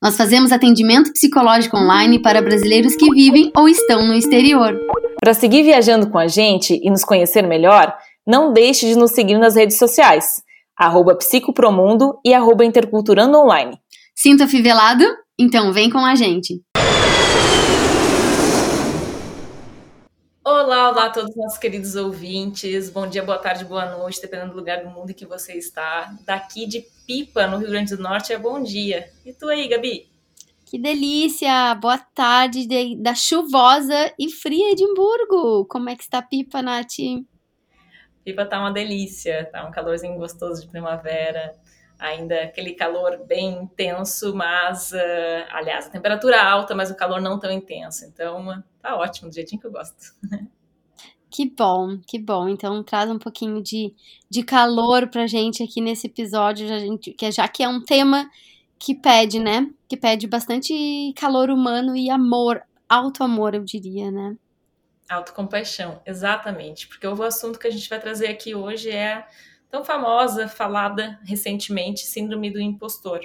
Nós fazemos atendimento psicológico online para brasileiros que vivem ou estão no exterior. Para seguir viajando com a gente e nos conhecer melhor, não deixe de nos seguir nas redes sociais, arroba psicopromundo e arroba interculturando online. Sinta fivelado? Então vem com a gente! Olá, olá a todos os nossos queridos ouvintes. Bom dia, boa tarde, boa noite, dependendo do lugar do mundo em que você está. Daqui de Pipa, no Rio Grande do Norte, é bom dia. E tu aí, Gabi? Que delícia! Boa tarde de, da chuvosa e fria Edimburgo. Como é que está Pipa, Nath? Pipa tá uma delícia, tá um calorzinho gostoso de primavera ainda aquele calor bem intenso, mas, uh, aliás, a temperatura alta, mas o calor não tão intenso. Então, tá ótimo, do jeitinho que eu gosto. Que bom, que bom. Então traz um pouquinho de, de calor pra gente aqui nesse episódio, já, gente, que já que é um tema que pede, né? Que pede bastante calor humano e amor, alto amor, eu diria, né? Autocompaixão, exatamente. Porque o assunto que a gente vai trazer aqui hoje é tão famosa, falada recentemente, síndrome do impostor.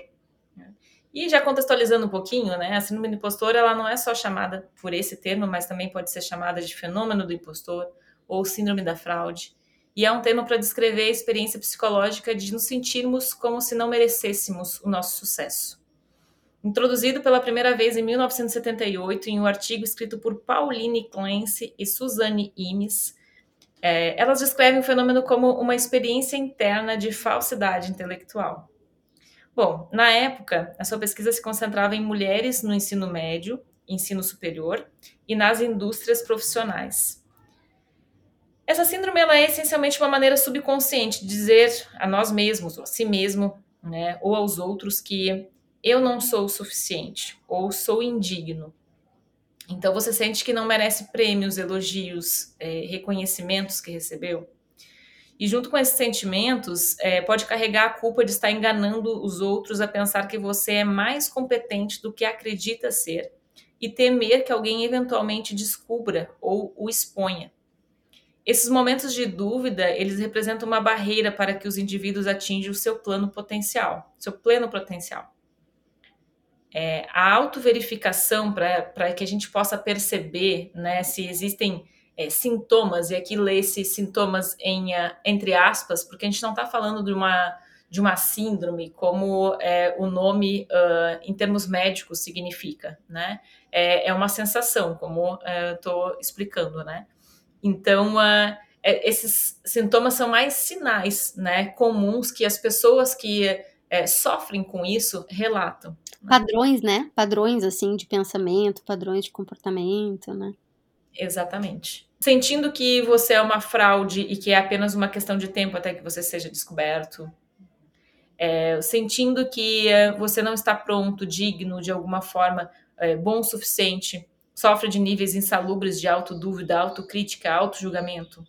E já contextualizando um pouquinho, né, a síndrome do impostor, ela não é só chamada por esse termo, mas também pode ser chamada de fenômeno do impostor ou síndrome da fraude. E é um termo para descrever a experiência psicológica de nos sentirmos como se não merecêssemos o nosso sucesso. Introduzido pela primeira vez em 1978 em um artigo escrito por Pauline Clancy e Suzanne Imes, é, elas descrevem o fenômeno como uma experiência interna de falsidade intelectual. Bom, na época, a sua pesquisa se concentrava em mulheres no ensino médio, ensino superior e nas indústrias profissionais. Essa síndrome é essencialmente uma maneira subconsciente de dizer a nós mesmos, ou a si mesmo, né, ou aos outros que eu não sou o suficiente ou sou indigno. Então você sente que não merece prêmios, elogios, é, reconhecimentos que recebeu. E junto com esses sentimentos, é, pode carregar a culpa de estar enganando os outros a pensar que você é mais competente do que acredita ser e temer que alguém eventualmente descubra ou o exponha. Esses momentos de dúvida, eles representam uma barreira para que os indivíduos atinjam o seu plano potencial, seu pleno potencial é, a autoverificação para que a gente possa perceber né, se existem é, sintomas, e aqui lê esses sintomas em, uh, entre aspas, porque a gente não está falando de uma, de uma síndrome, como é, o nome uh, em termos médicos significa, né? É, é uma sensação, como estou explicando, né? Então, uh, esses sintomas são mais sinais né, comuns que as pessoas que sofrem com isso relatam. Padrões, né? Padrões, assim, de pensamento, padrões de comportamento, né? Exatamente. Sentindo que você é uma fraude e que é apenas uma questão de tempo até que você seja descoberto. É, sentindo que é, você não está pronto, digno, de alguma forma, é, bom o suficiente. Sofre de níveis insalubres de autodúvida, autocrítica, autojulgamento.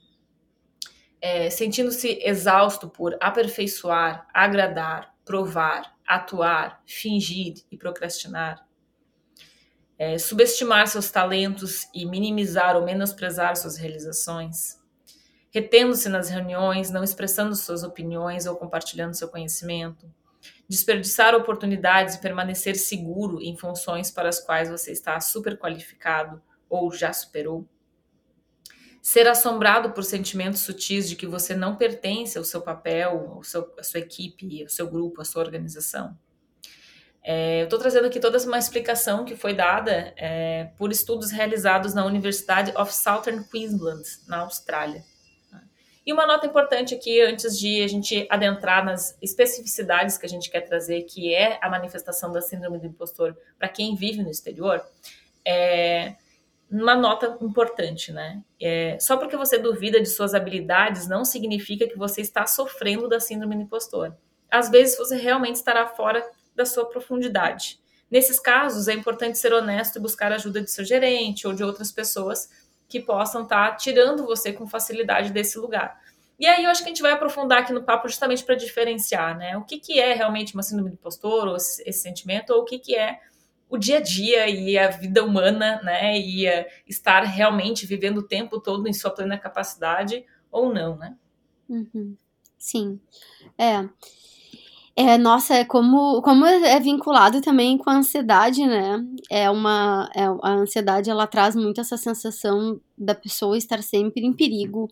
É, Sentindo-se exausto por aperfeiçoar, agradar, provar, atuar, fingir e procrastinar. É, subestimar seus talentos e minimizar ou menosprezar suas realizações. Retendo-se nas reuniões, não expressando suas opiniões ou compartilhando seu conhecimento. Desperdiçar oportunidades e permanecer seguro em funções para as quais você está super qualificado ou já superou ser assombrado por sentimentos sutis de que você não pertence ao seu papel, ao seu, à sua equipe, ao seu grupo, à sua organização. É, eu estou trazendo aqui toda uma explicação que foi dada é, por estudos realizados na Universidade of Southern Queensland, na Austrália. E uma nota importante aqui, antes de a gente adentrar nas especificidades que a gente quer trazer, que é a manifestação da síndrome do impostor para quem vive no exterior, é, uma nota importante, né? É, só porque você duvida de suas habilidades não significa que você está sofrendo da síndrome do impostor. Às vezes você realmente estará fora da sua profundidade. Nesses casos, é importante ser honesto e buscar a ajuda de seu gerente ou de outras pessoas que possam estar tá tirando você com facilidade desse lugar. E aí eu acho que a gente vai aprofundar aqui no papo justamente para diferenciar, né? O que, que é realmente uma síndrome do impostor, ou esse, esse sentimento, ou o que, que é o dia a dia e a vida humana, né? E estar realmente vivendo o tempo todo em sua plena capacidade ou não, né? Uhum. Sim. É. É, nossa, é como, como é vinculado também com a ansiedade, né? É uma. É, a ansiedade ela traz muito essa sensação da pessoa estar sempre em perigo,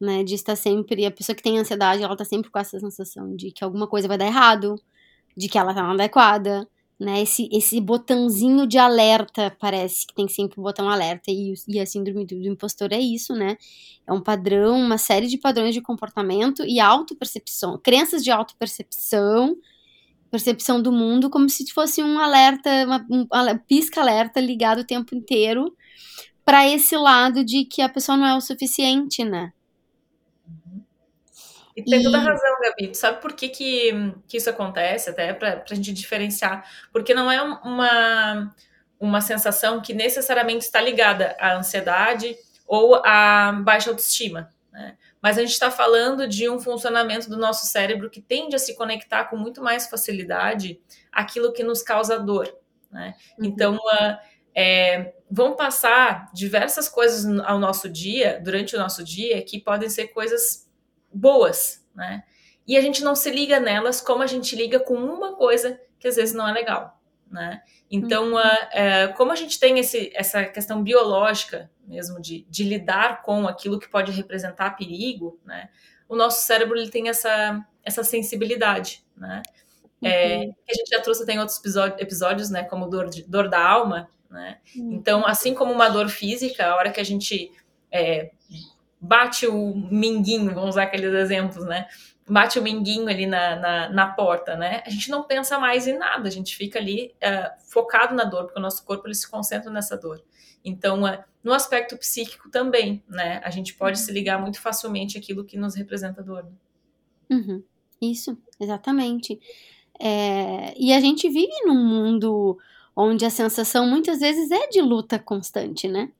né? De estar sempre. A pessoa que tem ansiedade, ela tá sempre com essa sensação de que alguma coisa vai dar errado, de que ela tá inadequada, né? Esse, esse botãozinho de alerta, parece que tem sempre um botão alerta, e, e a síndrome do, do impostor é isso, né? É um padrão, uma série de padrões de comportamento e autopercepção, crenças de autopercepção, percepção do mundo, como se fosse um alerta, uma, um pisca-alerta ligado o tempo inteiro para esse lado de que a pessoa não é o suficiente, né? E tem toda a razão, Gabi. Tu sabe por que, que, que isso acontece, até para a gente diferenciar? Porque não é uma, uma sensação que necessariamente está ligada à ansiedade ou à baixa autoestima. Né? Mas a gente está falando de um funcionamento do nosso cérebro que tende a se conectar com muito mais facilidade aquilo que nos causa dor. Né? Uhum. Então, uh, é, vão passar diversas coisas ao nosso dia, durante o nosso dia, que podem ser coisas boas, né? E a gente não se liga nelas como a gente liga com uma coisa que às vezes não é legal, né? Então, uhum. uh, uh, como a gente tem esse, essa questão biológica mesmo de, de, lidar com aquilo que pode representar perigo, né? O nosso cérebro ele tem essa, essa sensibilidade, né? É, uhum. a gente já trouxe tem outros episódios, episódios né? Como dor, de, dor da alma, né? Uhum. Então, assim como uma dor física, a hora que a gente é, bate o minguinho, vamos usar aqueles exemplos, né? Bate o minguinho ali na, na, na porta, né? A gente não pensa mais em nada, a gente fica ali uh, focado na dor, porque o nosso corpo ele se concentra nessa dor. Então, uh, no aspecto psíquico também, né? A gente pode se ligar muito facilmente àquilo que nos representa dor. Né? Uhum. Isso, exatamente. É... E a gente vive num mundo onde a sensação muitas vezes é de luta constante, né?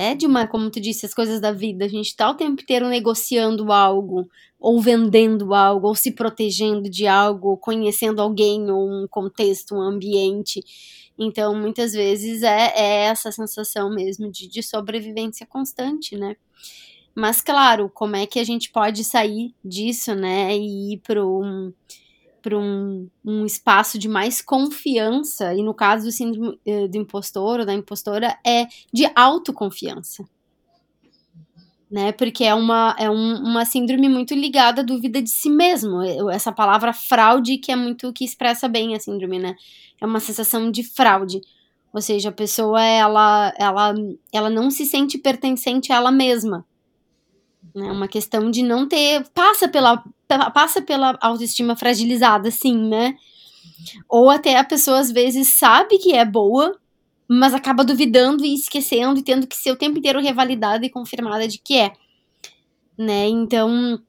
É de uma, como tu disse, as coisas da vida. A gente tá o tempo inteiro negociando algo, ou vendendo algo, ou se protegendo de algo, conhecendo alguém, ou um contexto, um ambiente. Então, muitas vezes é, é essa sensação mesmo de, de sobrevivência constante, né? Mas, claro, como é que a gente pode sair disso, né? E ir para um para um, um espaço de mais confiança, e no caso do síndrome eh, do impostor ou da impostora, é de autoconfiança. Né, porque é, uma, é um, uma síndrome muito ligada à dúvida de si mesmo. Essa palavra fraude que é muito que expressa bem a síndrome, né? É uma sensação de fraude. Ou seja, a pessoa ela, ela, ela não se sente pertencente a ela mesma. É né? uma questão de não ter. Passa pela, passa pela autoestima fragilizada, sim, né? Ou até a pessoa às vezes sabe que é boa, mas acaba duvidando e esquecendo e tendo que ser o tempo inteiro revalidada e confirmada de que é. Né? Então,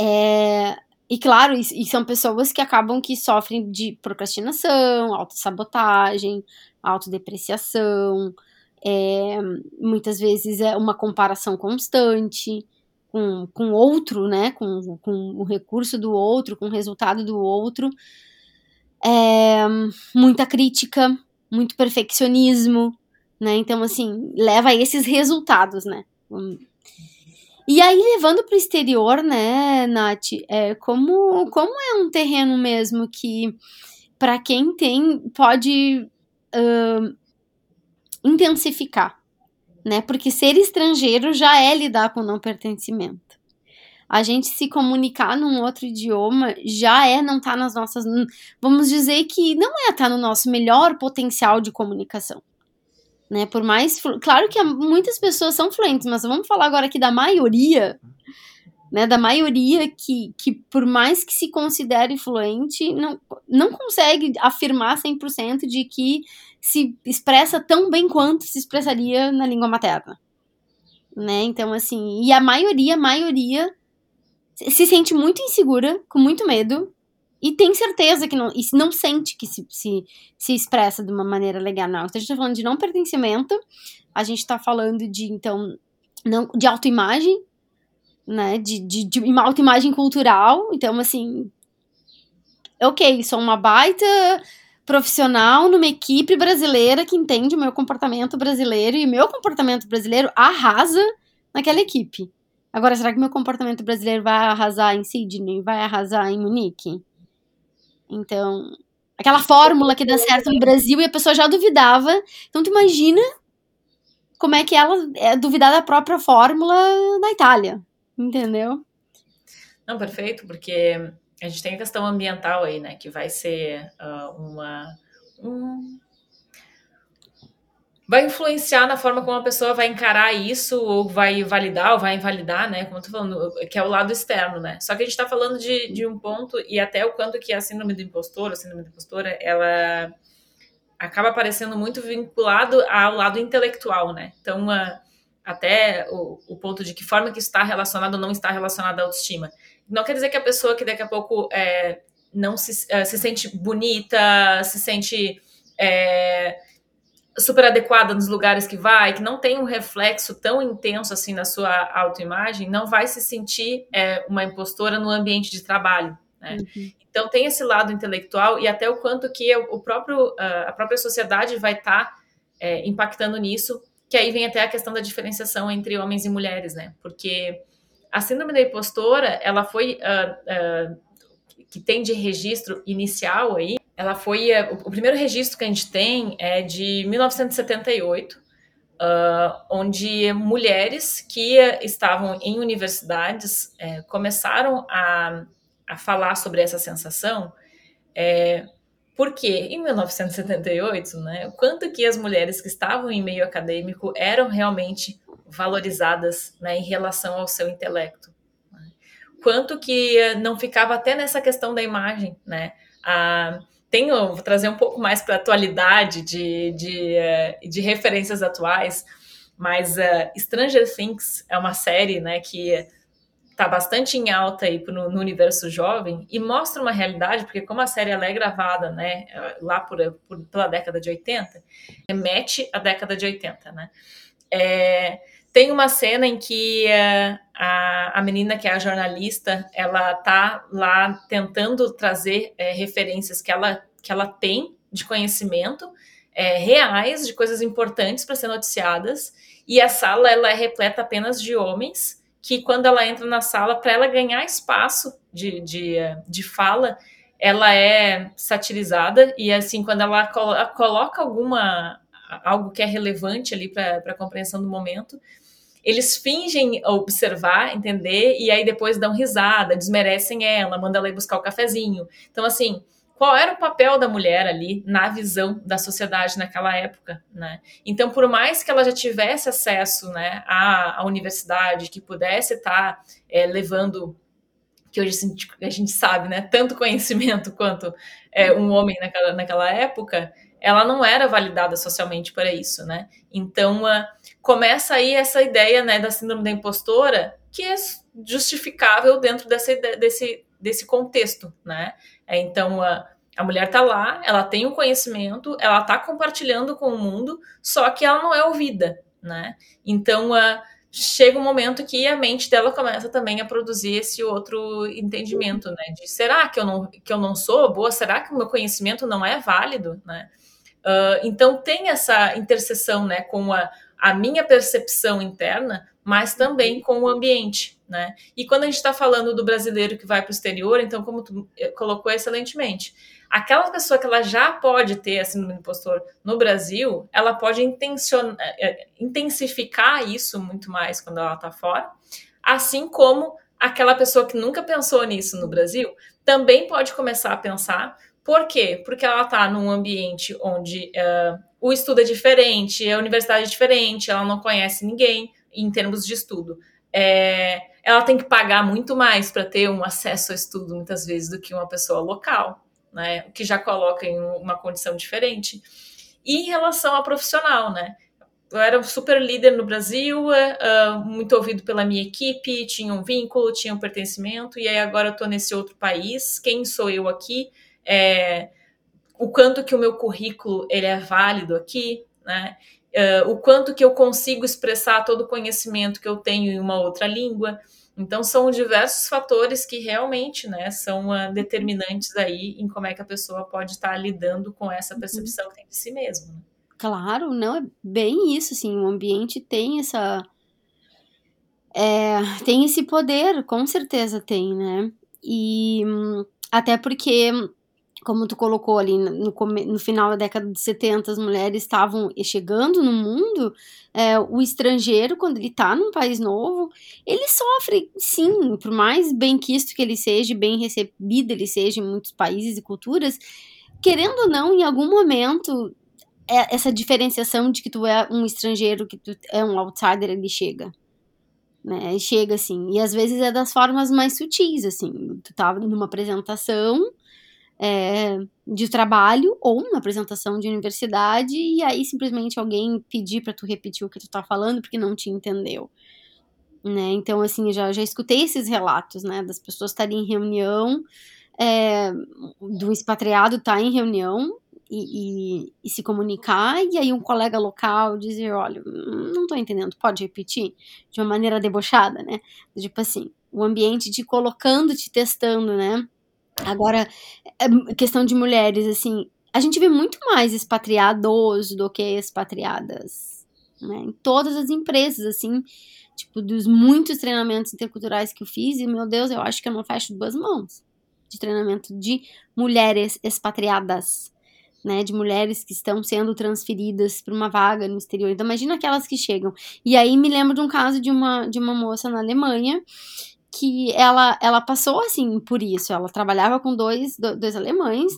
é... E claro, e são pessoas que acabam que sofrem de procrastinação, autossabotagem, autodepreciação, é, muitas vezes é uma comparação constante, com, com outro, né, com, com o recurso do outro, com o resultado do outro, é, muita crítica, muito perfeccionismo, né, então, assim, leva a esses resultados, né. E aí, levando para o exterior, né, Nath, é, como, como é um terreno mesmo que, para quem tem, pode uh, intensificar, né? Porque ser estrangeiro já é lidar com não pertencimento. A gente se comunicar num outro idioma já é não estar tá nas nossas. Vamos dizer que não é estar tá no nosso melhor potencial de comunicação. Né? Por mais. Claro que muitas pessoas são fluentes, mas vamos falar agora aqui da maioria. Né, da maioria que, que, por mais que se considere fluente, não, não consegue afirmar 100% de que se expressa tão bem quanto se expressaria na língua materna. Né? Então, assim, e a maioria, a maioria se sente muito insegura, com muito medo, e tem certeza que não, e não sente que se, se, se expressa de uma maneira legal, não. Então, a gente tá falando de não pertencimento, a gente tá falando de, então, não, de autoimagem, né, de, de, de uma autoimagem cultural, então, assim, ok, sou uma baita profissional numa equipe brasileira que entende o meu comportamento brasileiro e meu comportamento brasileiro arrasa naquela equipe. Agora, será que meu comportamento brasileiro vai arrasar em Sydney? Vai arrasar em Munique? Então, aquela fórmula que dá certo no Brasil e a pessoa já duvidava. Então, tu imagina como é que ela é duvidar da própria fórmula na Itália, entendeu? Não, perfeito, porque a gente tem a questão ambiental aí, né, que vai ser uh, uma um, vai influenciar na forma como a pessoa vai encarar isso, ou vai validar, ou vai invalidar, né? Como eu tô falando, que é o lado externo, né? Só que a gente tá falando de, de um ponto, e até o quanto que a síndrome do impostor, a síndrome do impostora, ela acaba aparecendo muito vinculado ao lado intelectual, né? Então, uh, até o, o, ponto de que forma que está relacionado ou não está relacionado à autoestima. Não quer dizer que a pessoa que daqui a pouco é, não se, uh, se sente bonita, se sente... É, super adequada nos lugares que vai, que não tem um reflexo tão intenso assim na sua autoimagem, não vai se sentir é, uma impostora no ambiente de trabalho. Né? Uhum. Então tem esse lado intelectual e até o quanto que o próprio a própria sociedade vai estar tá, é, impactando nisso, que aí vem até a questão da diferenciação entre homens e mulheres, né? Porque a síndrome da impostora, ela foi uh, uh, que tem de registro inicial aí ela foi. É, o primeiro registro que a gente tem é de 1978, uh, onde mulheres que estavam em universidades é, começaram a, a falar sobre essa sensação. É, porque em 1978, né, quanto que as mulheres que estavam em meio acadêmico eram realmente valorizadas né, em relação ao seu intelecto. Né? Quanto que não ficava até nessa questão da imagem, né? A, tenho, vou trazer um pouco mais para a atualidade de, de, eh, de, referências atuais, mas uh, Stranger Things é uma série né, que está bastante em alta aí no, no, universo jovem e mostra uma realidade, porque como a série é gravada né, lá por, por, pela década de 80, remete à década de 80, né? É, tem uma cena em que uh, a, a menina que é a jornalista, ela tá lá tentando trazer é, referências que ela, que ela tem de conhecimento é, reais, de coisas importantes para ser noticiadas, e a sala ela é repleta apenas de homens, que quando ela entra na sala, para ela ganhar espaço de, de, de fala, ela é satirizada, e assim, quando ela coloca alguma algo que é relevante ali para a compreensão do momento, eles fingem observar, entender, e aí depois dão risada, desmerecem ela, mandam ela ir buscar o cafezinho. Então, assim, qual era o papel da mulher ali na visão da sociedade naquela época, né? Então, por mais que ela já tivesse acesso, né, à, à universidade, que pudesse estar tá, é, levando que hoje a gente sabe, né, tanto conhecimento quanto é, um homem naquela, naquela época, ela não era validada socialmente para isso, né? Então uh, começa aí essa ideia, né, da síndrome da impostora, que é justificável dentro desse, desse, desse contexto, né? É, então uh, a mulher tá lá, ela tem o conhecimento, ela tá compartilhando com o mundo, só que ela não é ouvida, né? Então uh, chega um momento que a mente dela começa também a produzir esse outro entendimento, né? De será que eu não, que eu não sou boa? Será que o meu conhecimento não é válido, né? Uh, então tem essa interseção né, com a, a minha percepção interna, mas também com o ambiente. Né? E quando a gente está falando do brasileiro que vai para o exterior, então, como tu eh, colocou excelentemente, aquela pessoa que ela já pode ter a síndrome do impostor no Brasil, ela pode eh, eh, intensificar isso muito mais quando ela está fora, assim como aquela pessoa que nunca pensou nisso no Brasil também pode começar a pensar, por quê? Porque ela está num ambiente onde uh, o estudo é diferente, a universidade é diferente, ela não conhece ninguém em termos de estudo. É, ela tem que pagar muito mais para ter um acesso ao estudo, muitas vezes, do que uma pessoa local, né? O que já coloca em uma condição diferente. E em relação ao profissional, né? eu era super líder no Brasil, uh, muito ouvido pela minha equipe, tinha um vínculo, tinha um pertencimento, e aí agora eu estou nesse outro país. Quem sou eu aqui? É, o quanto que o meu currículo ele é válido aqui, né? Uh, o quanto que eu consigo expressar todo o conhecimento que eu tenho em uma outra língua. Então são diversos fatores que realmente, né, são uh, determinantes aí em como é que a pessoa pode estar lidando com essa uhum. percepção que tem de si mesma. Né? Claro, não, é bem isso, assim, o ambiente tem essa. É, tem esse poder, com certeza tem, né? E até porque, como tu colocou ali no, no final da década de 70, as mulheres estavam chegando no mundo, é, o estrangeiro, quando ele tá num país novo, ele sofre, sim, por mais bem quisto que ele seja, bem recebido ele seja em muitos países e culturas, querendo ou não, em algum momento é, essa diferenciação de que tu é um estrangeiro, que tu é um outsider, ele chega. Né? Chega assim. E às vezes é das formas mais sutis, assim. Tu tava tá numa apresentação é, de trabalho ou uma apresentação de universidade e aí simplesmente alguém pedir para tu repetir o que tu tá falando porque não te entendeu. Né? Então, assim, já, já escutei esses relatos, né? Das pessoas estarem em reunião, é, do expatriado estar tá em reunião e, e, e, se comunicar, e aí um colega local dizer, olha, não estou entendendo, pode repetir? De uma maneira debochada, né? Tipo assim, o ambiente te colocando, te testando, né? Agora, é questão de mulheres, assim, a gente vê muito mais expatriados do que expatriadas, né? Em todas as empresas, assim, tipo, dos muitos treinamentos interculturais que eu fiz, e meu Deus, eu acho que eu não fecho duas mãos de treinamento de mulheres expatriadas né, de mulheres que estão sendo transferidas para uma vaga no exterior. Então, imagina aquelas que chegam. E aí me lembro de um caso de uma, de uma moça na Alemanha que ela, ela passou assim por isso. Ela trabalhava com dois, dois alemães.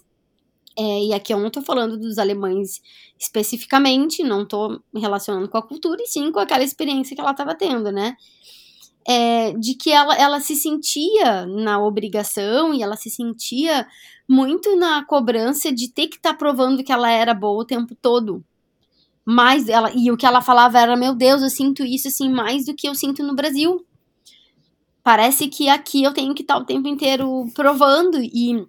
É, e aqui eu não estou falando dos alemães especificamente, não me relacionando com a cultura, e sim com aquela experiência que ela estava tendo, né? É, de que ela, ela se sentia na obrigação e ela se sentia muito na cobrança de ter que estar tá provando que ela era boa o tempo todo. Mas ela, e o que ela falava era: Meu Deus, eu sinto isso assim mais do que eu sinto no Brasil. Parece que aqui eu tenho que estar o tempo inteiro provando, e,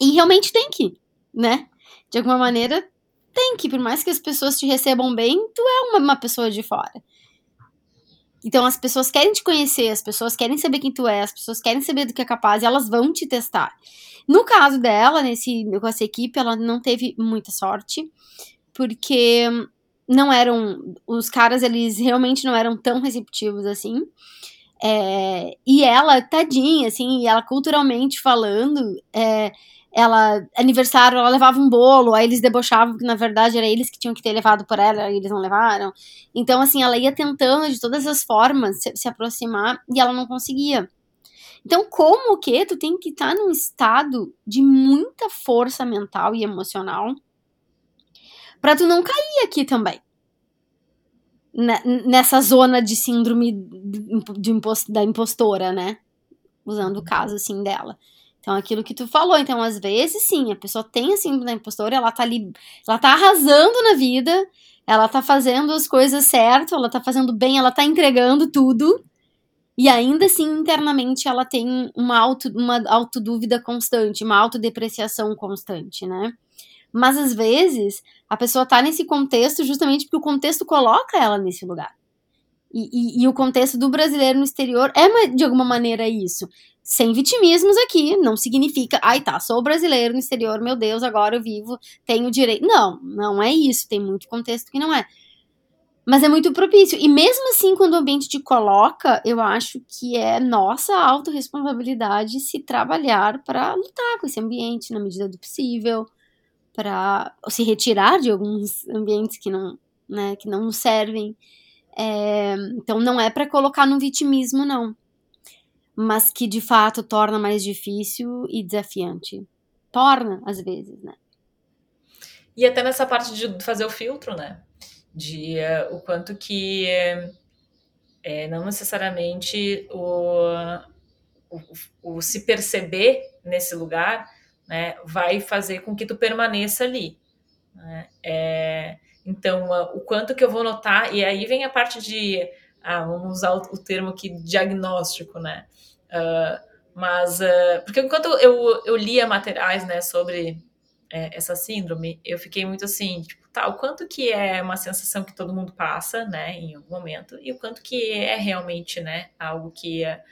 e realmente tem que, né? De alguma maneira, tem que, por mais que as pessoas te recebam bem, tu é uma, uma pessoa de fora. Então as pessoas querem te conhecer, as pessoas querem saber quem tu é, as pessoas querem saber do que é capaz e elas vão te testar. No caso dela, nesse, com essa equipe, ela não teve muita sorte, porque não eram. Os caras, eles realmente não eram tão receptivos assim. É, e ela, tadinha, assim, ela culturalmente falando, é, ela, aniversário, ela levava um bolo, aí eles debochavam que na verdade era eles que tinham que ter levado por ela e eles não levaram. Então, assim, ela ia tentando de todas as formas se, se aproximar e ela não conseguia. Então, como que tu tem que estar tá num estado de muita força mental e emocional para tu não cair aqui também? Nessa zona de síndrome de impost, da impostora, né? Usando o caso, assim, dela. Então, aquilo que tu falou. Então, às vezes, sim, a pessoa tem a síndrome da impostora, ela tá ali, ela tá arrasando na vida, ela tá fazendo as coisas certo, ela tá fazendo bem, ela tá entregando tudo, e ainda assim, internamente, ela tem uma, auto, uma autodúvida constante, uma autodepreciação constante, né? Mas às vezes a pessoa tá nesse contexto justamente porque o contexto coloca ela nesse lugar. E, e, e, o contexto do brasileiro no exterior é de alguma maneira isso. Sem vitimismos aqui, não significa, ai tá, sou brasileiro no exterior, meu Deus, agora eu vivo, tenho direito. Não, não é isso. Tem muito contexto que não é. Mas é muito propício. E mesmo assim, quando o ambiente te coloca, eu acho que é nossa autorresponsabilidade se trabalhar para lutar com esse ambiente na medida do possível, para se retirar de alguns ambientes que não, né, que não servem. É, então não é para colocar no vitimismo, não. Mas que de fato torna mais difícil e desafiante. Torna, às vezes, né? E até nessa parte de fazer o filtro, né? de uh, o quanto que é, não necessariamente o, o, o, se perceber nesse lugar né, vai fazer com que tu permaneça ali. Né? É, Então, o quanto que eu vou notar, e aí vem a parte de, ah, vamos usar o, o termo aqui, diagnóstico, né? Uh, mas, uh, porque enquanto eu, eu lia materiais, né, sobre é, essa síndrome, eu fiquei muito assim, tipo, tá, o quanto que é uma sensação que todo mundo passa, né, em algum momento, e o quanto que é realmente, né, algo que é,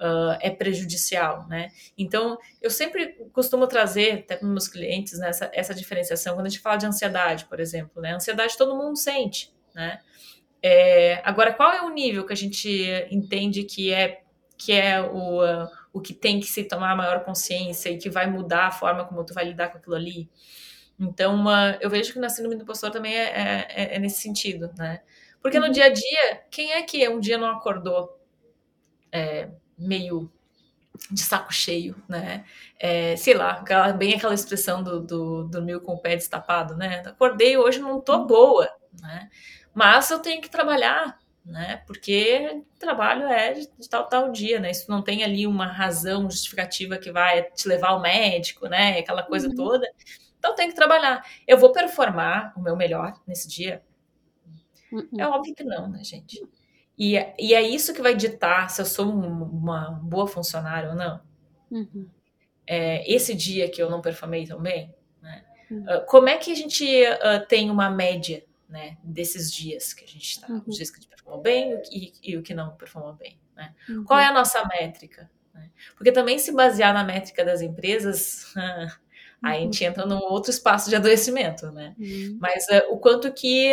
uh, é prejudicial, né? Então, eu sempre costumo trazer, até para meus clientes, né, essa, essa diferenciação, quando a gente fala de ansiedade, por exemplo, né, ansiedade todo mundo sente, né? É, agora, qual é o nível que a gente entende que é que é o, uh, o que tem que se tomar maior consciência e que vai mudar a forma como tu vai lidar com aquilo ali. Então, uh, eu vejo que na síndrome do impostor também é, é, é, é, nesse sentido, né? Porque no uhum. dia a dia, quem é que um dia não acordou é, meio de saco cheio, né? É, sei lá, aquela, bem aquela expressão do, do dormiu com o pé destapado, né? Acordei hoje não tô boa, né? Mas eu tenho que trabalhar, né? Porque trabalho é de tal tal dia, né? Isso não tem ali uma razão justificativa que vai te levar ao médico, né? Aquela coisa uhum. toda. Então tem que trabalhar. Eu vou performar o meu melhor nesse dia? Uhum. É óbvio que não, né, gente? E, e é isso que vai ditar se eu sou uma boa funcionária ou não. Uhum. É, esse dia que eu não performei tão bem, né? Uh, como é que a gente uh, tem uma média né, desses dias que a gente está, uhum. os dias que a gente performou bem e, e, o que não performou bem. Né? Uhum. Qual é a nossa métrica? Né? Porque também se basear na métrica das empresas, aí a uhum. gente entra num outro espaço de adoecimento, né? Uhum. Mas uh, o quanto que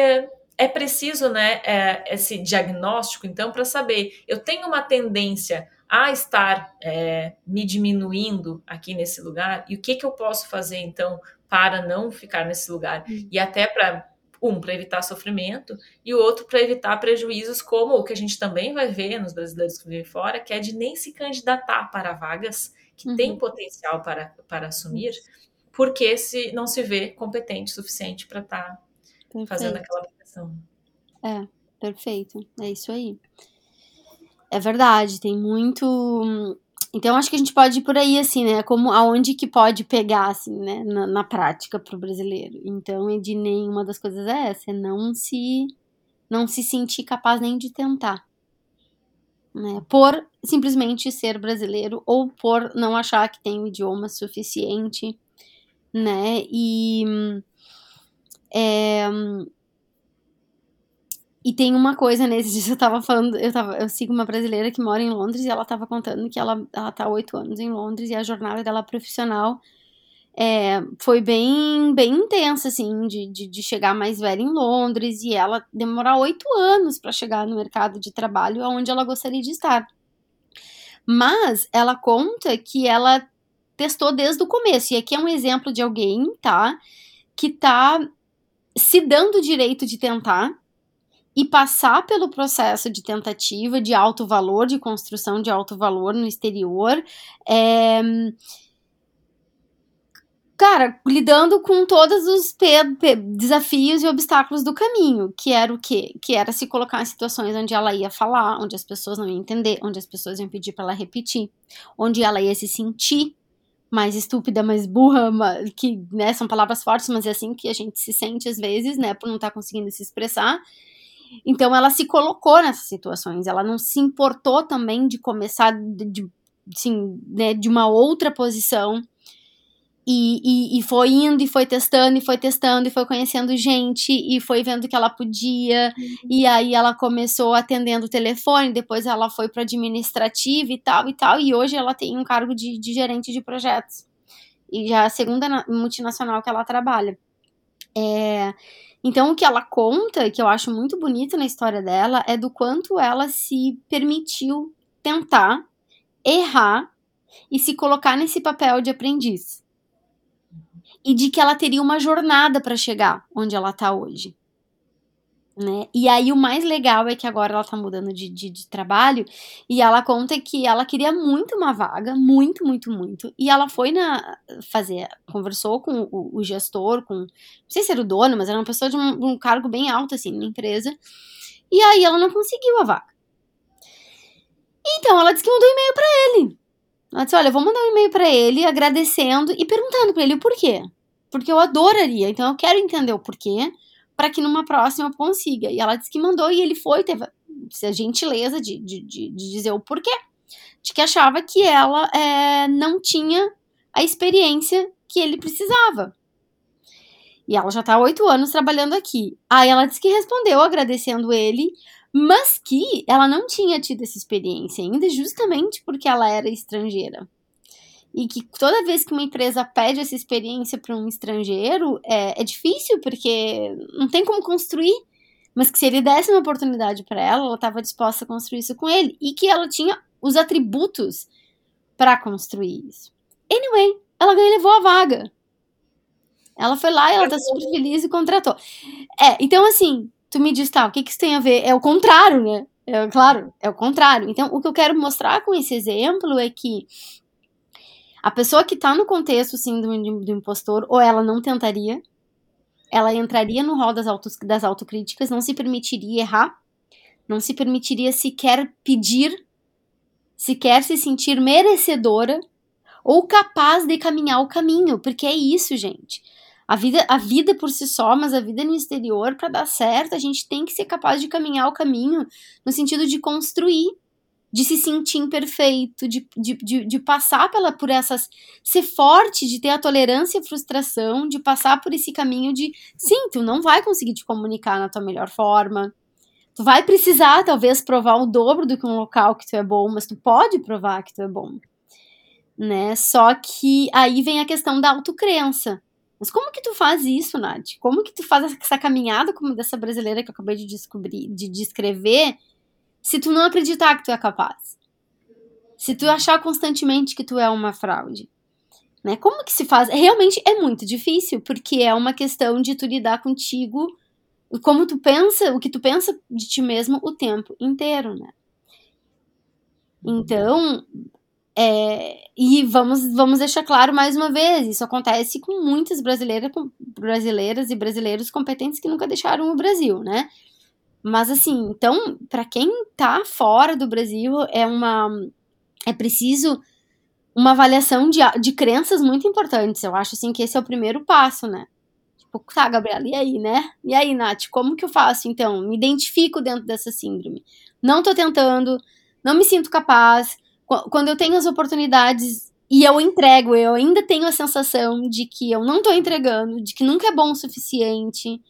é preciso, né, é, esse diagnóstico, então, para saber, eu tenho uma tendência a estar é, me diminuindo aqui nesse lugar, e o que, que eu posso fazer, então, para não ficar nesse lugar? Uhum. E até para um, para evitar sofrimento, e o outro para evitar prejuízos, como o que a gente também vai ver nos brasileiros que vivem fora, que é de nem se candidatar para vagas que uhum. têm potencial para, para assumir, porque se não se vê competente o suficiente para estar tá fazendo aquela aplicação. É, perfeito. É isso aí. É verdade, tem muito então acho que a gente pode ir por aí, assim, né? Como aonde que pode pegar, assim, né? Na, na prática para o brasileiro. Então, de nenhuma das coisas é essa, é não se não se sentir capaz nem de tentar. Né? Por simplesmente ser brasileiro ou por não achar que tem o idioma suficiente, né? E é, e tem uma coisa nesse dia, eu tava falando, eu, tava, eu sigo uma brasileira que mora em Londres e ela tava contando que ela, ela tá oito anos em Londres e a jornada dela profissional é, foi bem, bem intensa, assim, de, de, de, chegar mais velha em Londres e ela demorar oito anos para chegar no mercado de trabalho onde ela gostaria de estar. Mas ela conta que ela testou desde o começo, e aqui é um exemplo de alguém, tá, que tá se dando o direito de tentar, e passar pelo processo de tentativa de alto valor, de construção de alto valor no exterior. É, cara, lidando com todos os desafios e obstáculos do caminho, que era o quê? Que era se colocar em situações onde ela ia falar, onde as pessoas não iam entender, onde as pessoas iam pedir para ela repetir, onde ela ia se sentir mais estúpida, mais burra, que né, são palavras fortes, mas é assim que a gente se sente às vezes, né, por não estar tá conseguindo se expressar. Então ela se colocou nessas situações, ela não se importou também de começar de, de, assim, né, de uma outra posição. E, e, e, foi indo e foi testando e foi testando e foi conhecendo gente e foi vendo que ela podia uhum. e aí ela começou atendendo o telefone depois ela foi para administrativa e tal e tal e hoje ela tem um cargo de, de gerente de projetos e já é a segunda multinacional que ela trabalha é, então, o que ela conta, que eu acho muito bonito na história dela, é do quanto ela se permitiu tentar, errar e se colocar nesse papel de aprendiz. E de que ela teria uma jornada para chegar onde ela está hoje né? E aí o mais legal é que agora ela tá mudando de, de, de, trabalho e ela conta que ela queria muito uma vaga, muito, muito, muito. E ela foi na fazer, conversou com o, o gestor, com não sei se era o dono, mas era uma pessoa de um, um cargo bem alto assim na empresa. E aí ela não conseguiu a vaga. Então ela disse que mandou um e-mail para ele. Ela disse: "Olha, eu vou mandar um e-mail para ele agradecendo e perguntando para ele o porquê. Porque eu adoraria, então eu quero entender o porquê." para que numa próxima consiga. E ela disse que mandou e ele foi, teve a gentileza de, de, de, de dizer o porquê. De que achava que ela é, não tinha a experiência que ele precisava. E ela já está há oito anos trabalhando aqui. Aí ela disse que respondeu agradecendo ele, mas que ela não tinha tido essa experiência ainda, justamente porque ela era estrangeira. E que toda vez que uma empresa pede essa experiência para um estrangeiro, é, é difícil, porque não tem como construir. Mas que se ele desse uma oportunidade para ela, ela estava disposta a construir isso com ele. E que ela tinha os atributos para construir isso. Anyway, ela ganhou levou a vaga. Ela foi lá e ela tá super feliz e contratou. É, então assim, tu me diz, tá, o que, que isso tem a ver? É o contrário, né? É, claro, é o contrário. Então, o que eu quero mostrar com esse exemplo é que a pessoa que está no contexto síndrome do impostor, ou ela não tentaria, ela entraria no rol das, autos, das autocríticas, não se permitiria errar, não se permitiria sequer pedir, sequer se sentir merecedora ou capaz de caminhar o caminho, porque é isso, gente. A vida, a vida por si só, mas a vida no exterior, para dar certo, a gente tem que ser capaz de caminhar o caminho no sentido de construir, de se sentir imperfeito, de, de, de, de passar pela, por essas. ser forte, de ter a tolerância e frustração, de passar por esse caminho de. Sim, tu não vai conseguir te comunicar na tua melhor forma. Tu vai precisar, talvez, provar o dobro do que um local que tu é bom, mas tu pode provar que tu é bom. Né? Só que aí vem a questão da autocrença mas como que tu faz isso, Nath? Como que tu faz essa caminhada como dessa brasileira que eu acabei de descobrir, de descrever, se tu não acreditar que tu é capaz? Se tu achar constantemente que tu é uma fraude? Né? Como que se faz? Realmente é muito difícil, porque é uma questão de tu lidar contigo, como tu pensa, o que tu pensa de ti mesmo o tempo inteiro, né? Então, é, e vamos, vamos deixar claro mais uma vez, isso acontece com muitas brasileiras, brasileiras e brasileiros competentes que nunca deixaram o Brasil, né? Mas assim, então, para quem tá fora do Brasil, é uma é preciso uma avaliação de, de crenças muito importantes. Eu acho assim que esse é o primeiro passo, né? Tipo, tá, Gabriela, e aí, né? E aí, Nath, como que eu faço então? Me identifico dentro dessa síndrome. Não tô tentando, não me sinto capaz, quando eu tenho as oportunidades e eu entrego, eu ainda tenho a sensação de que eu não tô entregando, de que nunca é bom o suficiente,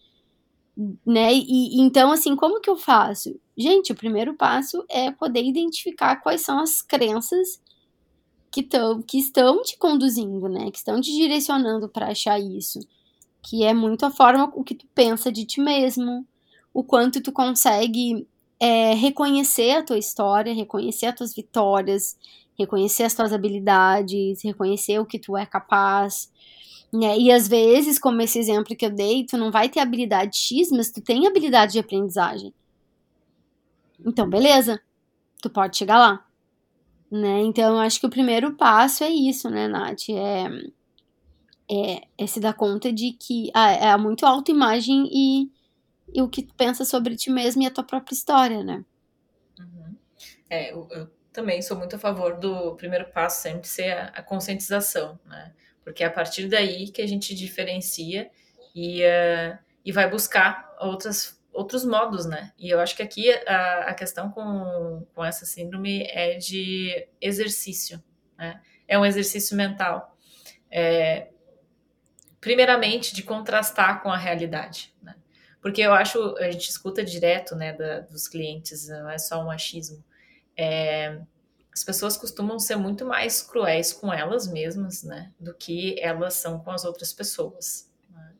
né? E então, assim, como que eu faço? Gente, o primeiro passo é poder identificar quais são as crenças que, tão, que estão te conduzindo, né? Que estão te direcionando para achar isso. Que é muito a forma o que tu pensa de ti mesmo, o quanto tu consegue é, reconhecer a tua história, reconhecer as tuas vitórias, reconhecer as tuas habilidades, reconhecer o que tu é capaz. Né? E às vezes, como esse exemplo que eu dei, tu não vai ter habilidade X, mas tu tem habilidade de aprendizagem. Então, beleza, tu pode chegar lá. Né? Então, eu acho que o primeiro passo é isso, né, Nath? É, é, é se dar conta de que ah, é muito autoimagem e e o que tu pensa sobre ti mesmo e a tua própria história, né? Uhum. É, eu, eu, também sou muito a favor do primeiro passo sempre ser a, a, conscientização, né? Porque é a partir daí que a gente diferencia e, uh, e vai buscar outras, outros modos, né? E eu acho que aqui a, a questão com, com essa síndrome é de exercício, né? É um exercício mental. É, primeiramente, de contrastar com a realidade, né? Porque eu acho, a gente escuta direto, né, da, dos clientes, não é só um achismo. É, as pessoas costumam ser muito mais cruéis com elas mesmas, né, do que elas são com as outras pessoas. Né?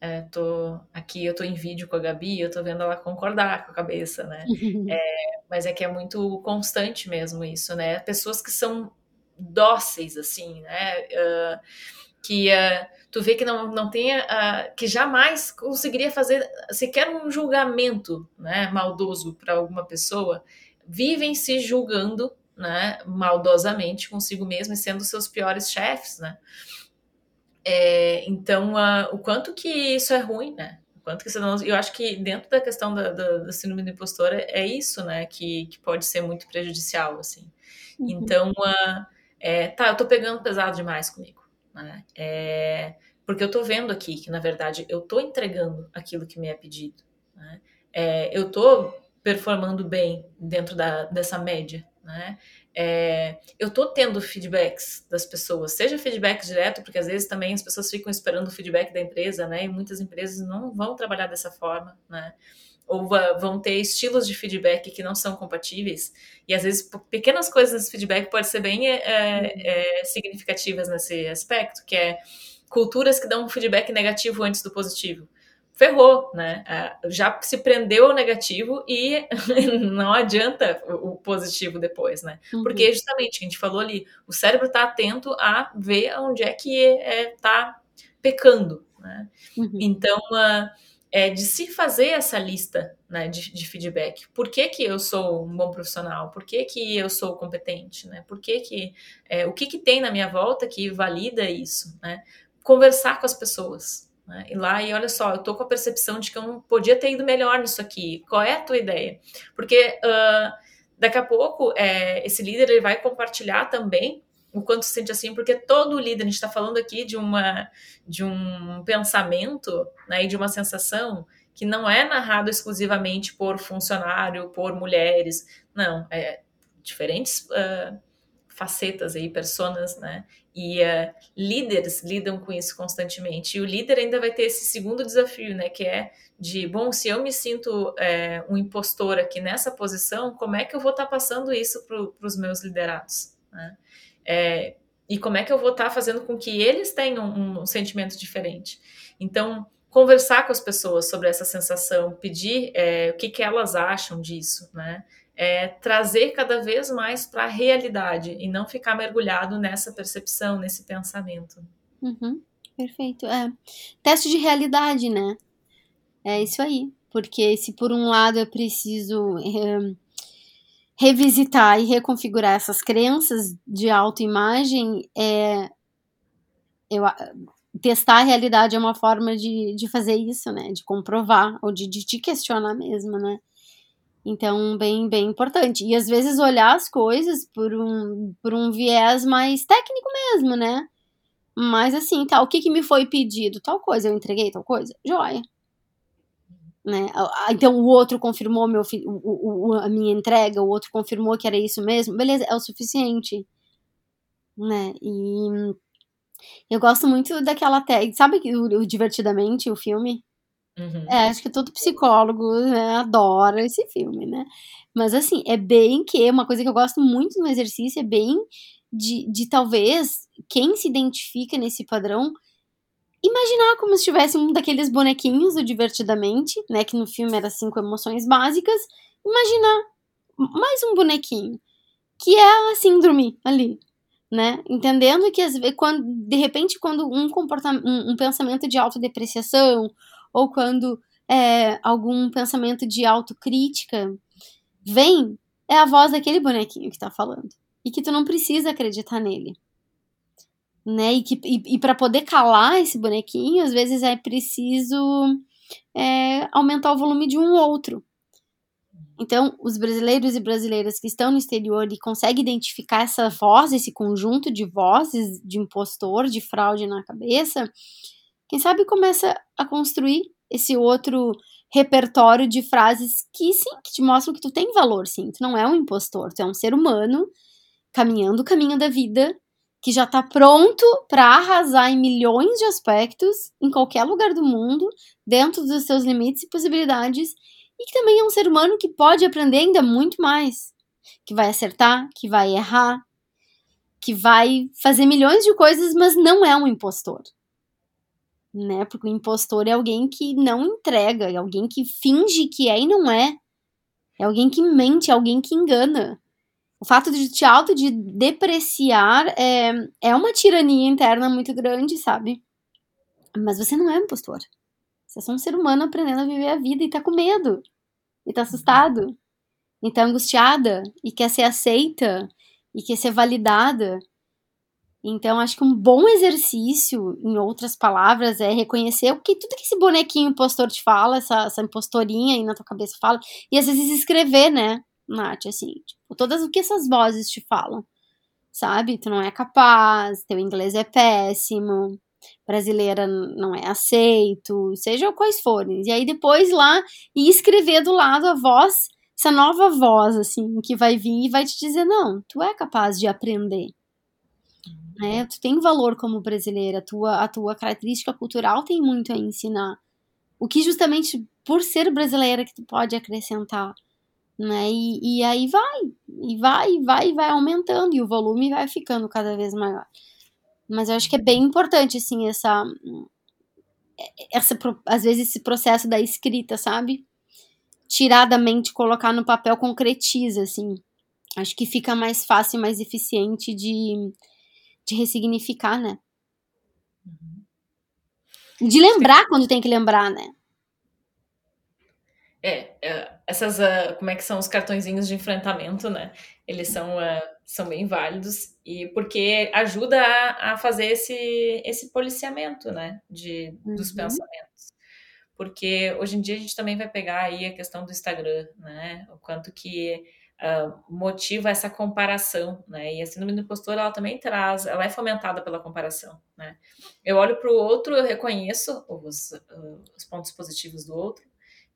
É, tô aqui, eu tô em vídeo com a Gabi, eu tô vendo ela concordar com a cabeça, né? É, mas é que é muito constante mesmo isso, né? Pessoas que são dóceis, assim, né? Uh, que uh, tu vê que não, não tenha, uh, que jamais conseguiria fazer sequer um julgamento né, maldoso para alguma pessoa, vivem se julgando né, maldosamente consigo mesmo e sendo seus piores chefes, né? É, então, o quanto que isso é ruim, né? O quanto que você não... Eu acho que dentro da questão da, da, da síndrome do impostor é, é isso, né? Que, que pode ser muito prejudicial, assim. Uhum. Então, é, tá, eu tô pegando pesado demais comigo né? É, Porque eu estou vendo aqui que, na verdade, eu estou entregando aquilo que me é pedido. Né? É, eu estou performando bem dentro da, dessa média. Né? É, eu estou tendo feedbacks das pessoas, seja feedback direto, porque às vezes também as pessoas ficam esperando o feedback da empresa, né? E muitas empresas não vão trabalhar dessa forma, né? Ou vão ter estilos de feedback que não são compatíveis, e às vezes pequenas coisas nesse feedback podem ser bem é, é, é, significativas nesse aspecto, que é culturas que dão um feedback negativo antes do positivo ferrou, né? É, já se prendeu o negativo e não adianta o positivo depois, né? Uhum. Porque justamente a gente falou ali, o cérebro está atento a ver onde é que está é, pecando, né? Uhum. Então, uh, é de se fazer essa lista né, de, de, feedback. Por que, que eu sou um bom profissional? Por que, que eu sou competente? Né? Por que que, é, o que, que tem na minha volta que valida isso? Né? Conversar com as pessoas, né? E lá, e olha só, eu tô com a percepção de que eu não podia ter ido melhor nisso aqui. Qual é a tua ideia? Porque uh, daqui a pouco é, esse líder ele vai compartilhar também o quanto se sente assim, porque todo líder, a gente está falando aqui de, uma, de um pensamento né, e de uma sensação que não é narrado exclusivamente por funcionário, por mulheres, não, é diferentes uh, facetas aí, personas, né? E uh, líderes lidam com isso constantemente. E o líder ainda vai ter esse segundo desafio, né? Que é de, bom, se eu me sinto é, um impostor aqui nessa posição, como é que eu vou estar tá passando isso para os meus liderados? Né? É, e como é que eu vou estar tá fazendo com que eles tenham um, um, sentimento diferente? Então, conversar com as pessoas sobre essa sensação, pedir é, o que, que elas acham disso, né? É, trazer cada vez mais para a realidade e não ficar mergulhado nessa percepção, nesse pensamento. Uhum, perfeito. É. Teste de realidade, né? É isso aí. Porque se por um lado é preciso é, revisitar e reconfigurar essas crenças de autoimagem, é, eu, testar a realidade é uma forma de, de fazer isso, né? De comprovar, ou de, de te questionar mesmo, né? Então, bem, bem importante. E às vezes olhar as coisas por um, por um viés mais técnico mesmo, né? Mas assim, tá, o que, que me foi pedido? Tal coisa, eu entreguei tal coisa? Joia. Né? Então o outro confirmou meu, o, o, a minha entrega, o outro confirmou que era isso mesmo, beleza, é o suficiente. Né? E eu gosto muito daquela tag, sabe o, o Divertidamente, o filme? Uhum. É, acho que todo psicólogo né, adora esse filme, né? Mas assim, é bem que uma coisa que eu gosto muito no exercício é bem de, de talvez quem se identifica nesse padrão imaginar como se tivesse um daqueles bonequinhos do Divertidamente, né? Que no filme era cinco emoções básicas. Imaginar mais um bonequinho, que é a síndrome ali, né? Entendendo que às vezes, quando, de repente, quando um comportamento, um, um pensamento de autodepreciação ou quando é, algum pensamento de autocrítica vem, é a voz daquele bonequinho que tá falando. E que tu não precisa acreditar nele. Né? E, que, e, e para poder calar esse bonequinho, às vezes é preciso é, aumentar o volume de um outro. Então, os brasileiros e brasileiras que estão no exterior e conseguem identificar essa voz, esse conjunto de vozes de impostor, de fraude na cabeça, quem sabe começa a construir esse outro repertório de frases que sim, que te mostram que tu tem valor, sim. Tu não é um impostor, tu é um ser humano caminhando o caminho da vida, que já tá pronto para arrasar em milhões de aspectos, em qualquer lugar do mundo, dentro dos seus limites e possibilidades, e que também é um ser humano que pode aprender ainda muito mais, que vai acertar, que vai errar, que vai fazer milhões de coisas, mas não é um impostor né? Porque o impostor é alguém que não entrega, é alguém que finge que é e não é. É alguém que mente, é alguém que engana. O fato de te auto de depreciar é, é uma tirania interna muito grande, sabe? Mas você não é um impostor. Você é só um ser humano aprendendo a viver a vida e tá com medo. E tá assustado. E tá angustiada. E quer ser aceita. E quer ser validada. Então, acho que um bom exercício, em outras palavras, é reconhecer o que tudo que esse bonequinho impostor te fala, essa, essa impostorinha aí na tua cabeça fala, e às vezes escrever, né, Nath, assim, tipo, todas o que essas vozes te falam, sabe? Tu não é capaz, teu inglês é péssimo, brasileira não é aceito, seja quais forem. E aí depois lá e escrever do lado a voz, essa nova voz assim, que vai vir e vai te dizer não, tu é capaz de aprender. Né? Tu tem valor como brasileira, a tua, a tua característica cultural tem muito a ensinar. O que justamente por ser brasileira que tu pode acrescentar né? E, e aí vai, e vai, e vai, e vai aumentando, e o volume vai ficando cada vez maior. Mas eu acho que é bem importante, assim, essa, essa às vezes esse processo da escrita, sabe? Tirar da mente, colocar no papel, concretiza, assim. Acho que fica mais fácil, mais eficiente de, de ressignificar, né? Uhum. De lembrar quando tem que lembrar, né? É, é, essas, uh, como é que são os cartõezinhos de enfrentamento, né? Eles são, uh, são bem válidos e porque ajuda a, a, fazer esse, esse policiamento, né? De, uhum. dos pensamentos. Porque hoje em dia a gente também vai pegar aí a questão do Instagram, né? O quanto que uh, motiva essa comparação, né? E a síndrome do impostor, ela também traz, ela é fomentada pela comparação, né? Eu olho para o outro, eu reconheço os, os pontos positivos do outro,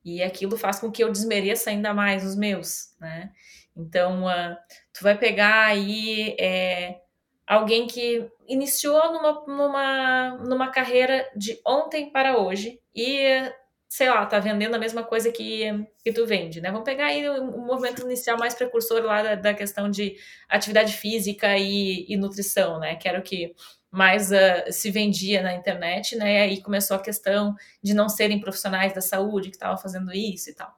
e aquilo faz com que eu desmereça ainda mais os meus, né? Então, uh, tu vai pegar aí é, alguém que iniciou numa, numa, numa carreira de ontem para hoje e, sei lá, tá vendendo a mesma coisa que, que tu vende, né? Vamos pegar aí o, o movimento inicial mais precursor lá da, da questão de atividade física e, e nutrição, né? Que era o que mais uh, se vendia na internet, né? E aí começou a questão de não serem profissionais da saúde que estavam fazendo isso e tal.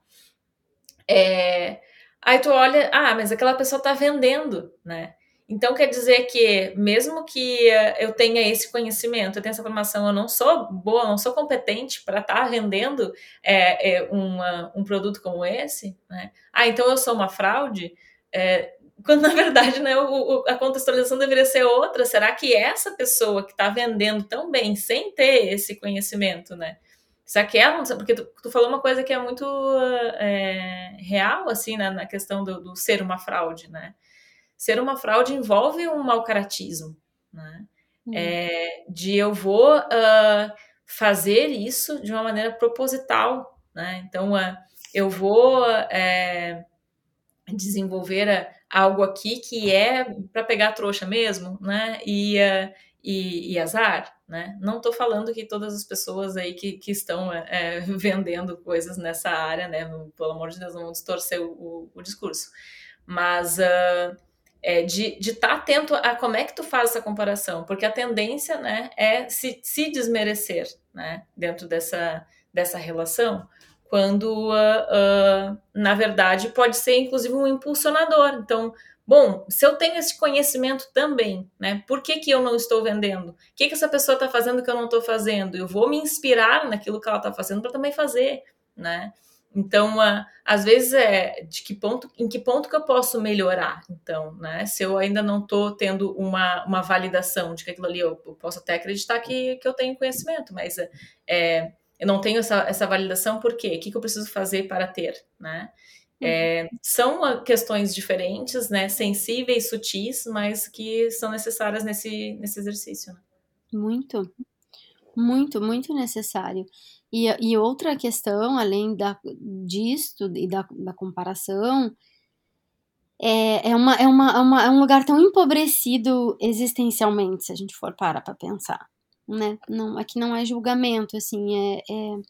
É, aí tu olha, ah, mas aquela pessoa está vendendo, né? Então quer dizer que mesmo que eu tenha esse conhecimento, eu tenha essa formação, eu não sou boa, não sou competente para estar tá vendendo é, é, uma, um produto como esse, né? Ah, então eu sou uma fraude. É, quando na verdade né, o, a contextualização deveria ser outra. Será que essa pessoa que está vendendo tão bem sem ter esse conhecimento, né? Será que ela Porque tu, tu, falou uma coisa que é muito é, real, assim, né, na questão do, do, ser uma fraude, né? Ser uma fraude envolve um mau caratismo, né? Hum. É, de eu vou uh, fazer isso de uma maneira proposital, né? Então, uh, eu vou é, desenvolver algo aqui que é para pegar trouxa mesmo, né? E, uh, e, e, azar, né? Não estou falando que todas as pessoas aí que, que estão é, vendendo coisas nessa área, né? Pelo amor de Deus, não vamos distorcer o, o, o discurso. Mas uh, é de estar tá atento a como é que tu faz essa comparação, porque a tendência, né, é se, se desmerecer, né? Dentro dessa, dessa relação quando, uh, uh, na verdade, pode ser inclusive um impulsionador. Então, bom, se eu tenho esse conhecimento também, né, por que, que eu não estou vendendo? O que, que essa pessoa está fazendo que eu não estou fazendo? Eu vou me inspirar naquilo que ela está fazendo para também fazer, né? Então, às vezes é de que ponto, em que ponto que eu posso melhorar? Então, né? Se eu ainda não estou tendo uma, uma validação de que aquilo ali eu, eu, posso até acreditar que, que eu tenho conhecimento, mas é, eu não tenho essa, essa validação, por quê? O que, que eu preciso fazer para ter, né? Uhum. É, são questões diferentes, né, sensíveis, sutis, mas que são necessárias nesse, nesse exercício. Né? Muito, muito, muito necessário. E, e outra questão, além da, disto e da, da comparação, é, é, uma, é, uma, é, uma, é um lugar tão empobrecido existencialmente, se a gente for parar para pensar né? Não, aqui não é julgamento, assim, é, é,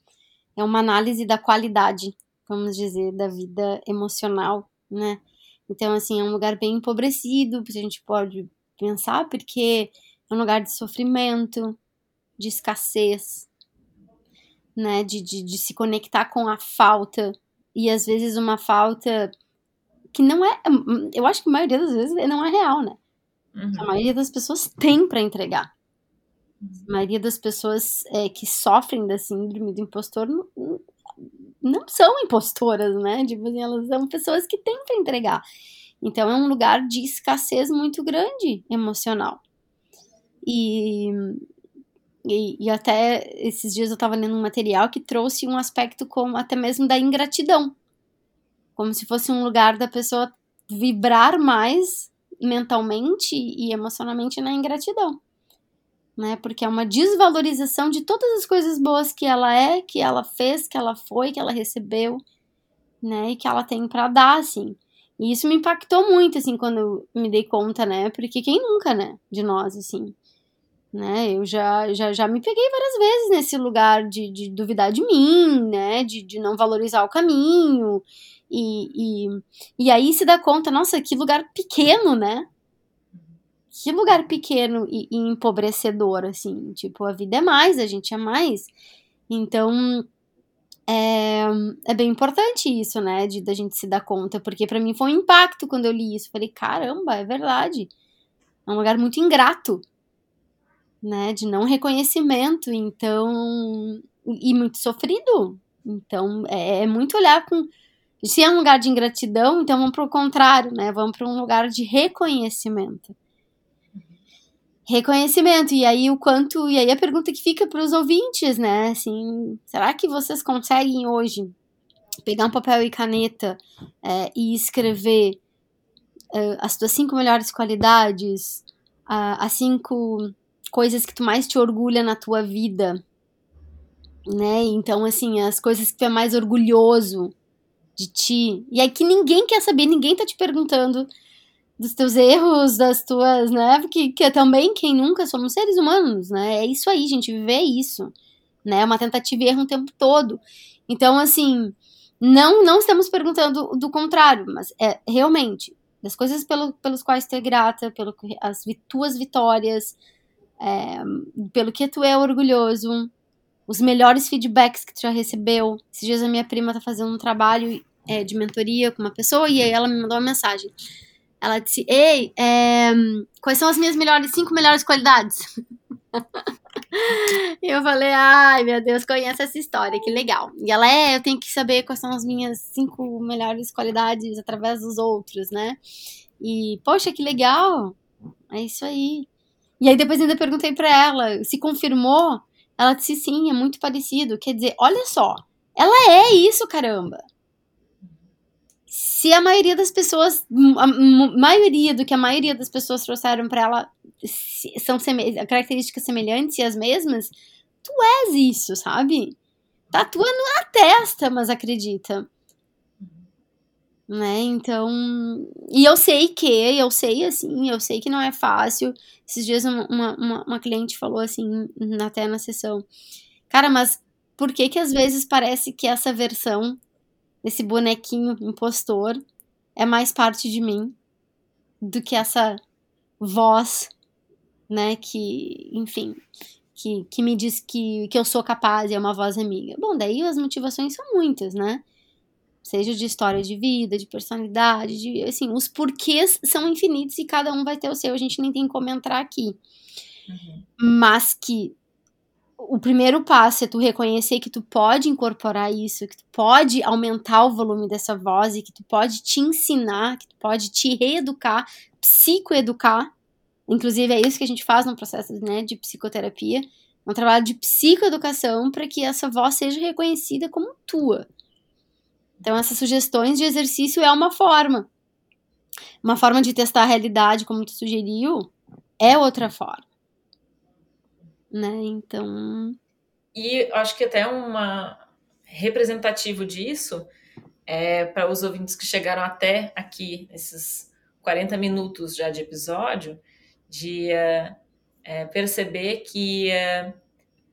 é uma análise da qualidade, vamos dizer, da vida emocional, né? Então, assim, é um lugar bem empobrecido, a gente pode pensar, porque é um lugar de sofrimento, de escassez, né? De, de, de se conectar com a falta, e às vezes uma falta que não é. Eu acho que a maioria das vezes não é real, né? Uhum. A maioria das pessoas tem para entregar. A maioria das pessoas é, que sofrem da síndrome do impostor não, não são impostoras, né? Tipo assim, elas são pessoas que têm para entregar. Então é um lugar de escassez muito grande emocional. E, e, e, até esses dias eu estava lendo um material que trouxe um aspecto como até mesmo da ingratidão. Como se fosse um lugar da pessoa vibrar mais mentalmente e emocionalmente na ingratidão né? Porque é uma desvalorização de todas as coisas boas que ela é, que ela fez, que ela foi, que ela recebeu, né? E que ela tem para dar, assim. E isso me impactou muito, assim, quando eu me dei conta, né? Porque quem nunca, né? De nós, assim. Né? Eu já, já, já me peguei várias vezes nesse lugar de, de duvidar de mim, né? De, de não valorizar o caminho. E, e, e aí se dá conta, nossa, que lugar pequeno, né? Que lugar pequeno e, e empobrecedor, assim. Tipo, a vida é mais, a gente é mais. Então, é, é bem importante isso, né? De da gente se dar conta, porque para mim foi um impacto quando eu li isso. Falei, caramba, é verdade. É um lugar muito ingrato, né? De não reconhecimento, então. E muito sofrido. Então, é, é muito olhar com. Se é um lugar de ingratidão, então vamos para o contrário, né? Vamos para um lugar de reconhecimento reconhecimento. E aí o quanto. E aí a pergunta que fica para os ouvintes, né? Assim, será que vocês conseguem hoje pegar um papel e caneta é, e escrever é, as tuas cinco melhores qualidades, as cinco coisas que tu mais te orgulha na tua vida, né? Então, assim, as coisas que tu é mais orgulhoso de ti. E aí que ninguém quer saber, ninguém tá te perguntando dos teus erros, das tuas, né? Porque que é também quem nunca somos seres humanos, né? É isso aí, gente, viver é isso, né? É uma tentativa e erro o tempo todo. Então, assim, não não estamos perguntando do contrário, mas é realmente das coisas pelo, pelos quais tu é grata, pelo as tuas vitórias, é, pelo que tu é orgulhoso, os melhores feedbacks que tu já recebeu. Esses dias a minha prima tá fazendo um trabalho é, de mentoria com uma pessoa e aí ela me mandou uma mensagem. Ela disse: Ei, é, quais são as minhas melhores, cinco melhores qualidades? e eu falei: Ai, meu Deus, conhece essa história, que legal. E ela é: Eu tenho que saber quais são as minhas cinco melhores qualidades através dos outros, né? E, poxa, que legal. É isso aí. E aí depois ainda perguntei para ela se confirmou. Ela disse sim, é muito parecido. Quer dizer, olha só, ela é isso, caramba se a maioria das pessoas, a maioria do que a maioria das pessoas trouxeram para ela são características semelhantes e as mesmas, tu és isso, sabe? Tatua na testa, mas acredita. Né? Então, e eu sei que, eu sei assim, eu sei que não é fácil. Esses dias uma, uma, uma cliente falou assim, até na sessão, cara, mas por que que às vezes parece que essa versão esse bonequinho impostor é mais parte de mim do que essa voz, né, que, enfim, que, que me diz que, que eu sou capaz e é uma voz amiga. Bom, daí as motivações são muitas, né? Seja de história de vida, de personalidade, de, assim, os porquês são infinitos e cada um vai ter o seu, a gente nem tem como entrar aqui. Uhum. Mas que o primeiro passo é tu reconhecer que tu pode incorporar isso, que tu pode aumentar o volume dessa voz e que tu pode te ensinar, que tu pode te reeducar, psicoeducar. Inclusive é isso que a gente faz no processo né, de psicoterapia, é um trabalho de psicoeducação para que essa voz seja reconhecida como tua. Então essas sugestões de exercício é uma forma. Uma forma de testar a realidade, como tu sugeriu, é outra forma né? Então. E acho que até uma representativo disso é para os ouvintes que chegaram até aqui, esses 40 minutos já de episódio, de é, perceber que é,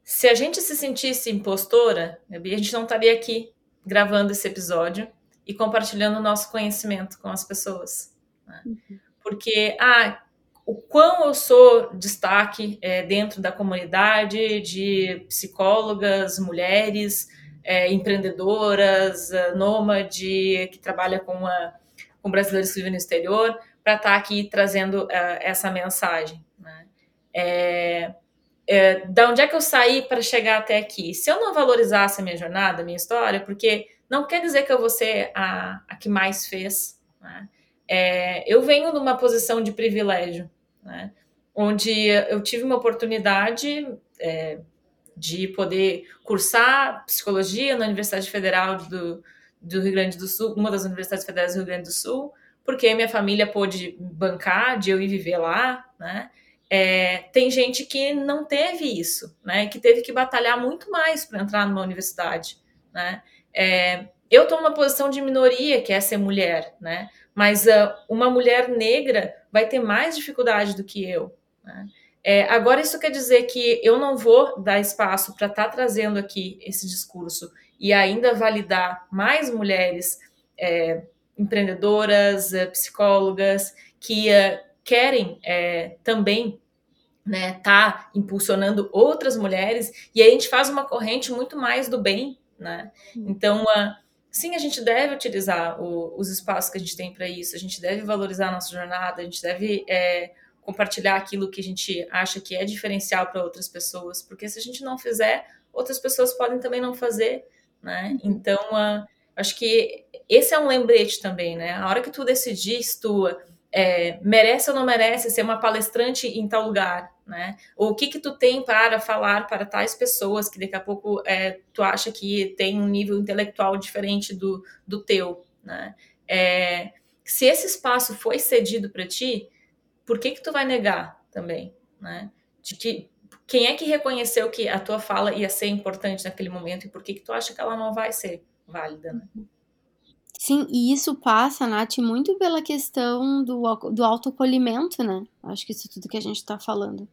se a gente se sentisse impostora, a gente não estaria aqui gravando esse episódio e compartilhando o nosso conhecimento com as pessoas. Né? Uhum. Porque, ah, o quão eu sou destaque é, dentro da comunidade de psicólogas, mulheres, é, empreendedoras, é, nômade, que trabalha com, a, com brasileiros que vivem no exterior, para estar tá aqui trazendo é, essa mensagem. Né? É, é, da onde é que eu saí para chegar até aqui? Se eu não valorizasse a minha jornada, a minha história, porque não quer dizer que eu vou ser a, a que mais fez. Né? É, eu venho numa posição de privilégio né? onde eu tive uma oportunidade é, de poder cursar psicologia na Universidade Federal do, do Rio Grande do Sul, uma das universidades federais do Rio Grande do Sul, porque minha família pôde bancar de eu ir viver lá, né? É, tem gente que não teve isso, né? Que teve que batalhar muito mais para entrar numa universidade, né? É, eu estou numa posição de minoria, que é ser mulher, né? Mas uh, uma mulher negra vai ter mais dificuldade do que eu. Né? É, agora, isso quer dizer que eu não vou dar espaço para estar tá trazendo aqui esse discurso e ainda validar mais mulheres é, empreendedoras, é, psicólogas, que uh, querem é, também né, tá impulsionando outras mulheres, e aí a gente faz uma corrente muito mais do bem, né? Então, uh, sim, a gente deve utilizar o, os espaços que a gente tem para isso, a gente deve valorizar a nossa jornada, a gente deve é, compartilhar aquilo que a gente acha que é diferencial para outras pessoas, porque se a gente não fizer, outras pessoas podem também não fazer, né? Uhum. Então, uh, acho que esse é um lembrete também, né? A hora que tu decidir se tu é, merece ou não merece ser uma palestrante em tal lugar, né? O que que tu tem para falar para tais pessoas que daqui a pouco é, tu acha que tem um nível intelectual diferente do, do teu, né? É, se esse espaço foi cedido para ti, por que que tu vai negar também, né? De que quem é que reconheceu que a tua fala ia ser importante naquele momento e por que que tu acha que ela não vai ser válida, né? Sim, e isso passa, Nath, muito pela questão do, do autocolhimento, né? Acho que isso é tudo que a gente está falando.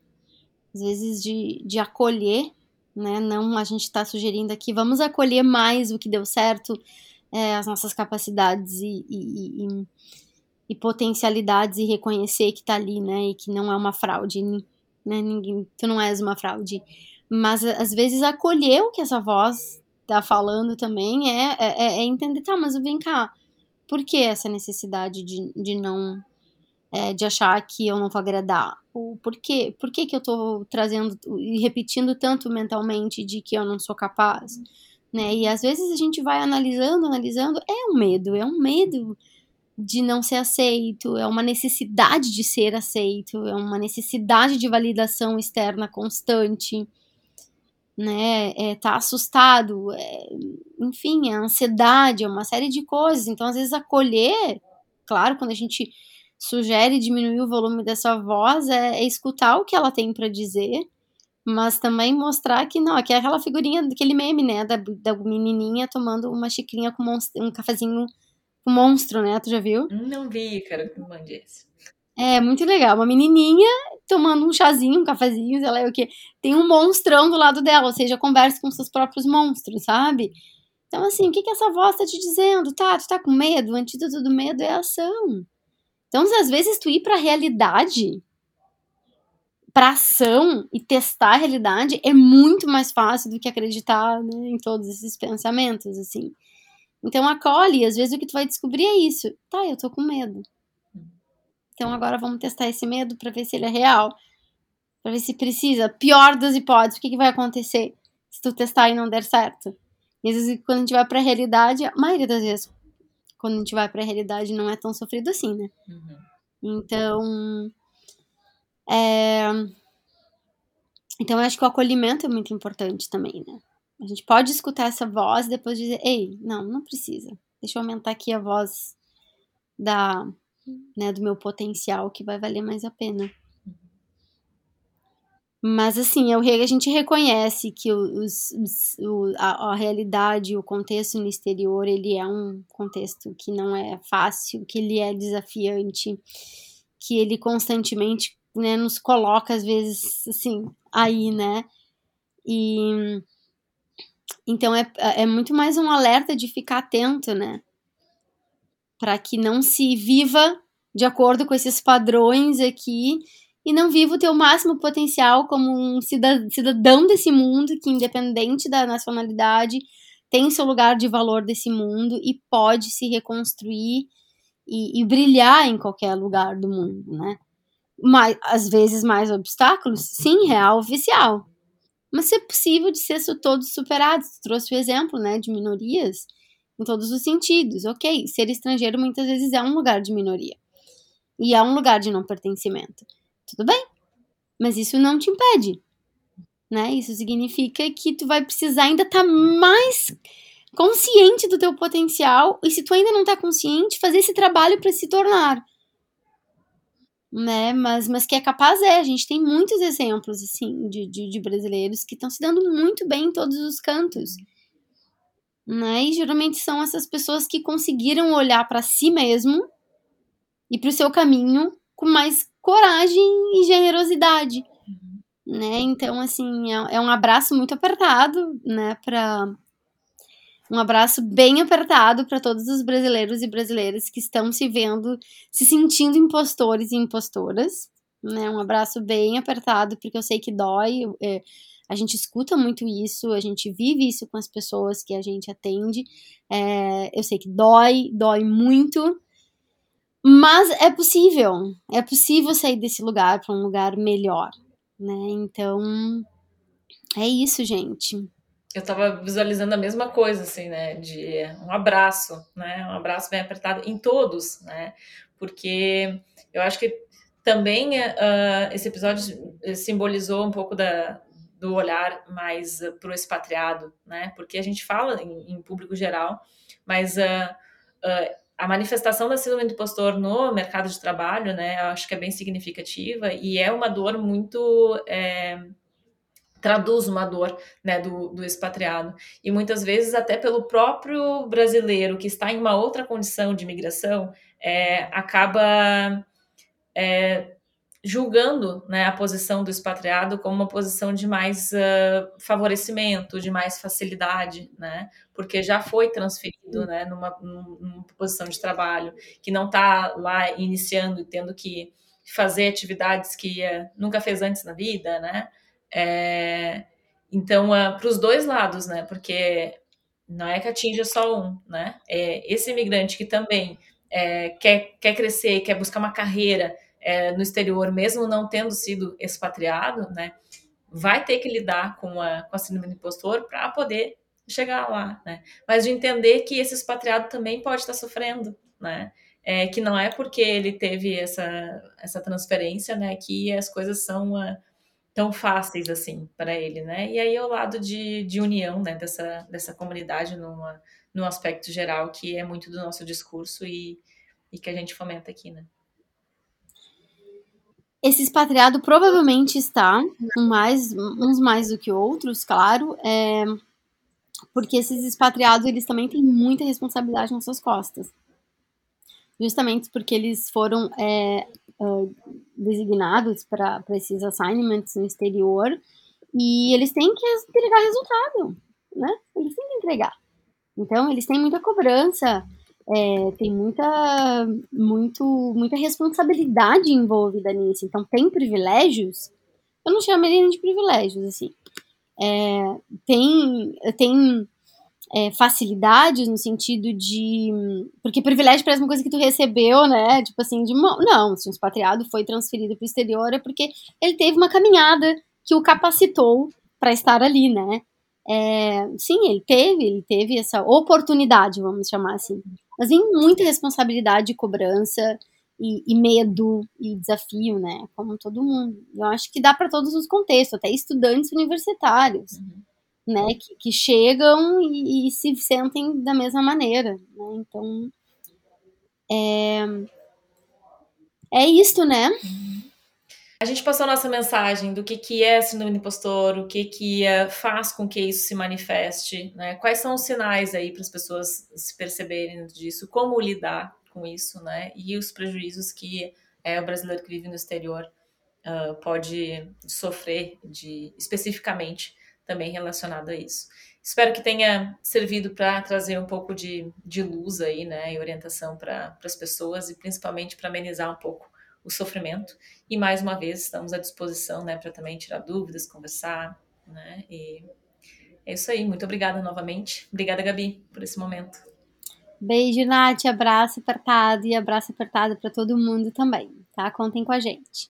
Às vezes de, de acolher, né? Não a gente está sugerindo aqui, vamos acolher mais o que deu certo, é, as nossas capacidades e, e, e, e, potencialidades e reconhecer que está ali, né? E que não é uma fraude, né? Ninguém, tu não és uma fraude. Mas às vezes acolher o que essa voz tá falando também é, é, é, é entender, tá, mas vem cá, por que essa necessidade de, de não. É, de achar que eu não vou agradar? Ou por quê? Por que, que eu tô trazendo e repetindo tanto mentalmente de que eu não sou capaz? Né? E às vezes a gente vai analisando, analisando, é um medo, é um medo de não ser aceito, é uma necessidade de ser aceito, é uma necessidade de validação externa constante né, é, tá assustado, é, enfim, a ansiedade, é uma série de coisas. Então, às vezes, acolher, claro, quando a gente sugere diminuir o volume dessa voz, é, é escutar o que ela tem para dizer, mas também mostrar que não, que é aquela figurinha daquele meme, né, da, da menininha tomando uma xicrinha com um cafezinho com monstro, né, tu já viu? Não vi, cara, que mande esse. É, muito legal. Uma menininha tomando um chazinho, um cafezinho, sei lá o que. Tem um monstrão do lado dela, ou seja, conversa com seus próprios monstros, sabe? Então, assim, o que, que essa voz tá te dizendo? Tá, tu tá com medo? O antídoto do medo é a ação. Então, às vezes, tu ir pra realidade, pra ação e testar a realidade é muito mais fácil do que acreditar né, em todos esses pensamentos, assim. Então, acolhe. Às vezes, o que tu vai descobrir é isso. Tá, eu tô com medo. Então agora vamos testar esse medo para ver se ele é real. Para ver se precisa. Pior das hipóteses, o que, que vai acontecer se tu testar e não der certo? E às vezes quando a gente vai para a realidade, a maioria das vezes quando a gente vai para a realidade não é tão sofrido assim, né? Uhum. Então, é... então eu acho que o acolhimento é muito importante também, né? A gente pode escutar essa voz e depois dizer, ei, não, não precisa. Deixa eu aumentar aqui a voz da né, do meu potencial que vai valer mais a pena. Mas assim, é a gente reconhece que os, os, o, a, a, realidade, o contexto no exterior, ele é um contexto que não é fácil, que ele é desafiante, que ele constantemente né, nos coloca, às vezes, assim, aí, né? E então é, é muito mais um alerta de ficar atento, né? Para que não se viva de acordo com esses padrões aqui e não viva o teu máximo potencial como um cidadão desse mundo que, independente da nacionalidade, tem seu lugar de valor desse mundo e pode se reconstruir e, e brilhar em qualquer lugar do mundo, né? Mas, às vezes mais obstáculos, sim, real, oficial. Mas se é possível de ser todos superados. Trouxe o exemplo, né, de minorias em todos os sentidos. Ok, ser estrangeiro muitas vezes é um lugar de minoria e é um lugar de não pertencimento. Tudo bem, mas isso não te impede, né? Isso significa que tu vai precisar ainda estar tá mais consciente do teu potencial e se tu ainda não está consciente, fazer esse trabalho para se tornar. né? Mas, mas que é capaz é. A gente tem muitos exemplos, assim, de, de, de brasileiros que estão se dando muito bem em todos os cantos. Né? E geralmente são essas pessoas que conseguiram olhar para si mesmo e para o seu caminho com mais coragem e generosidade. Né? Então, assim, é, é um abraço muito apertado, né, para um abraço bem apertado para todos os brasileiros e brasileiras que estão se vendo, se sentindo impostores e impostoras. Né? Um abraço bem apertado, porque eu sei que dói. É, a gente escuta muito isso, a gente vive isso com as pessoas que a gente atende. É, eu sei que dói, dói muito. Mas é possível, é possível sair desse lugar para um lugar melhor, né? Então, é isso, gente eu estava visualizando a mesma coisa, assim, né? De um abraço, né? Um abraço bem apertado em todos, né? Porque eu acho que também uh, esse episódio simbolizou um pouco da, do olhar mais uh, para o expatriado, né? Porque a gente fala em, em público geral, mas uh, a manifestação da síndrome do impostor no mercado de trabalho, né? Eu acho que é bem significativa e é uma dor muito é, traduz uma dor né, do, do expatriado. E muitas vezes, até pelo próprio brasileiro que está em uma outra condição de imigração, é, acaba é, julgando né, a posição do expatriado como uma posição de mais uh, favorecimento, de mais facilidade, né, porque já foi transferido né, numa, numa posição de trabalho, que não está lá iniciando e tendo que fazer atividades que uh, nunca fez antes na vida, né, é, então, uh, para os dois lados, né? Porque não é que atinja só um, né? É, esse imigrante que também é, quer, quer crescer, quer buscar uma carreira é, no exterior, mesmo não tendo sido expatriado, né? Vai ter que lidar com a, com a síndrome do impostor para poder chegar lá, né? Mas de entender que esse expatriado também pode estar sofrendo, né? É, que não é porque ele teve essa, essa transferência, né, que as coisas são uh, tão fáceis assim para ele, né? E aí é o lado de, de união, né, dessa, dessa comunidade numa, num aspecto geral que é muito do nosso discurso e, e que a gente fomenta aqui, né? Esse expatriado provavelmente está, mais, uns mais do que outros, claro, é, porque esses expatriados eles também têm muita responsabilidade nas suas costas. Justamente porque eles foram é, uh, designados para esses assignments no exterior e eles têm que entregar resultado, né? Eles têm que entregar. Então, eles têm muita cobrança, é, tem muita, muito, muita responsabilidade envolvida nisso. Então, tem privilégios, eu não chamaria de privilégios, assim. É, tem, tem é, facilidades no sentido de. Porque privilégio parece uma coisa que tu recebeu, né? Tipo assim, de mão. Não, se um expatriado foi transferido para o exterior é porque ele teve uma caminhada que o capacitou para estar ali, né? É, sim, ele teve, ele teve essa oportunidade, vamos chamar assim. Mas em muita responsabilidade e cobrança e, e, medo e desafio, né? Como todo mundo. Eu acho que dá para todos os contextos, até estudantes universitários. Uhum né, que, que chegam e, e, se sentem da mesma maneira. Né? Então, é, é isto, né? A gente passou a nossa mensagem do que, que é síndrome do impostor, o que, que é, faz com que isso se manifeste, né? Quais são os sinais aí para as pessoas se perceberem disso, como lidar com isso, né? E os prejuízos que é, o brasileiro que vive no exterior uh, pode sofrer de especificamente também relacionado a isso. Espero que tenha servido para trazer um pouco de, de luz aí, né, e orientação para as pessoas e principalmente para amenizar um pouco o sofrimento. E mais uma vez estamos à disposição, né, para também tirar dúvidas, conversar, né, e é isso aí. Muito obrigada novamente. Obrigada, Gabi, por esse momento. Beijo, Nath. Abraço apertado e abraço apertado para todo mundo também, tá? Contem com a gente.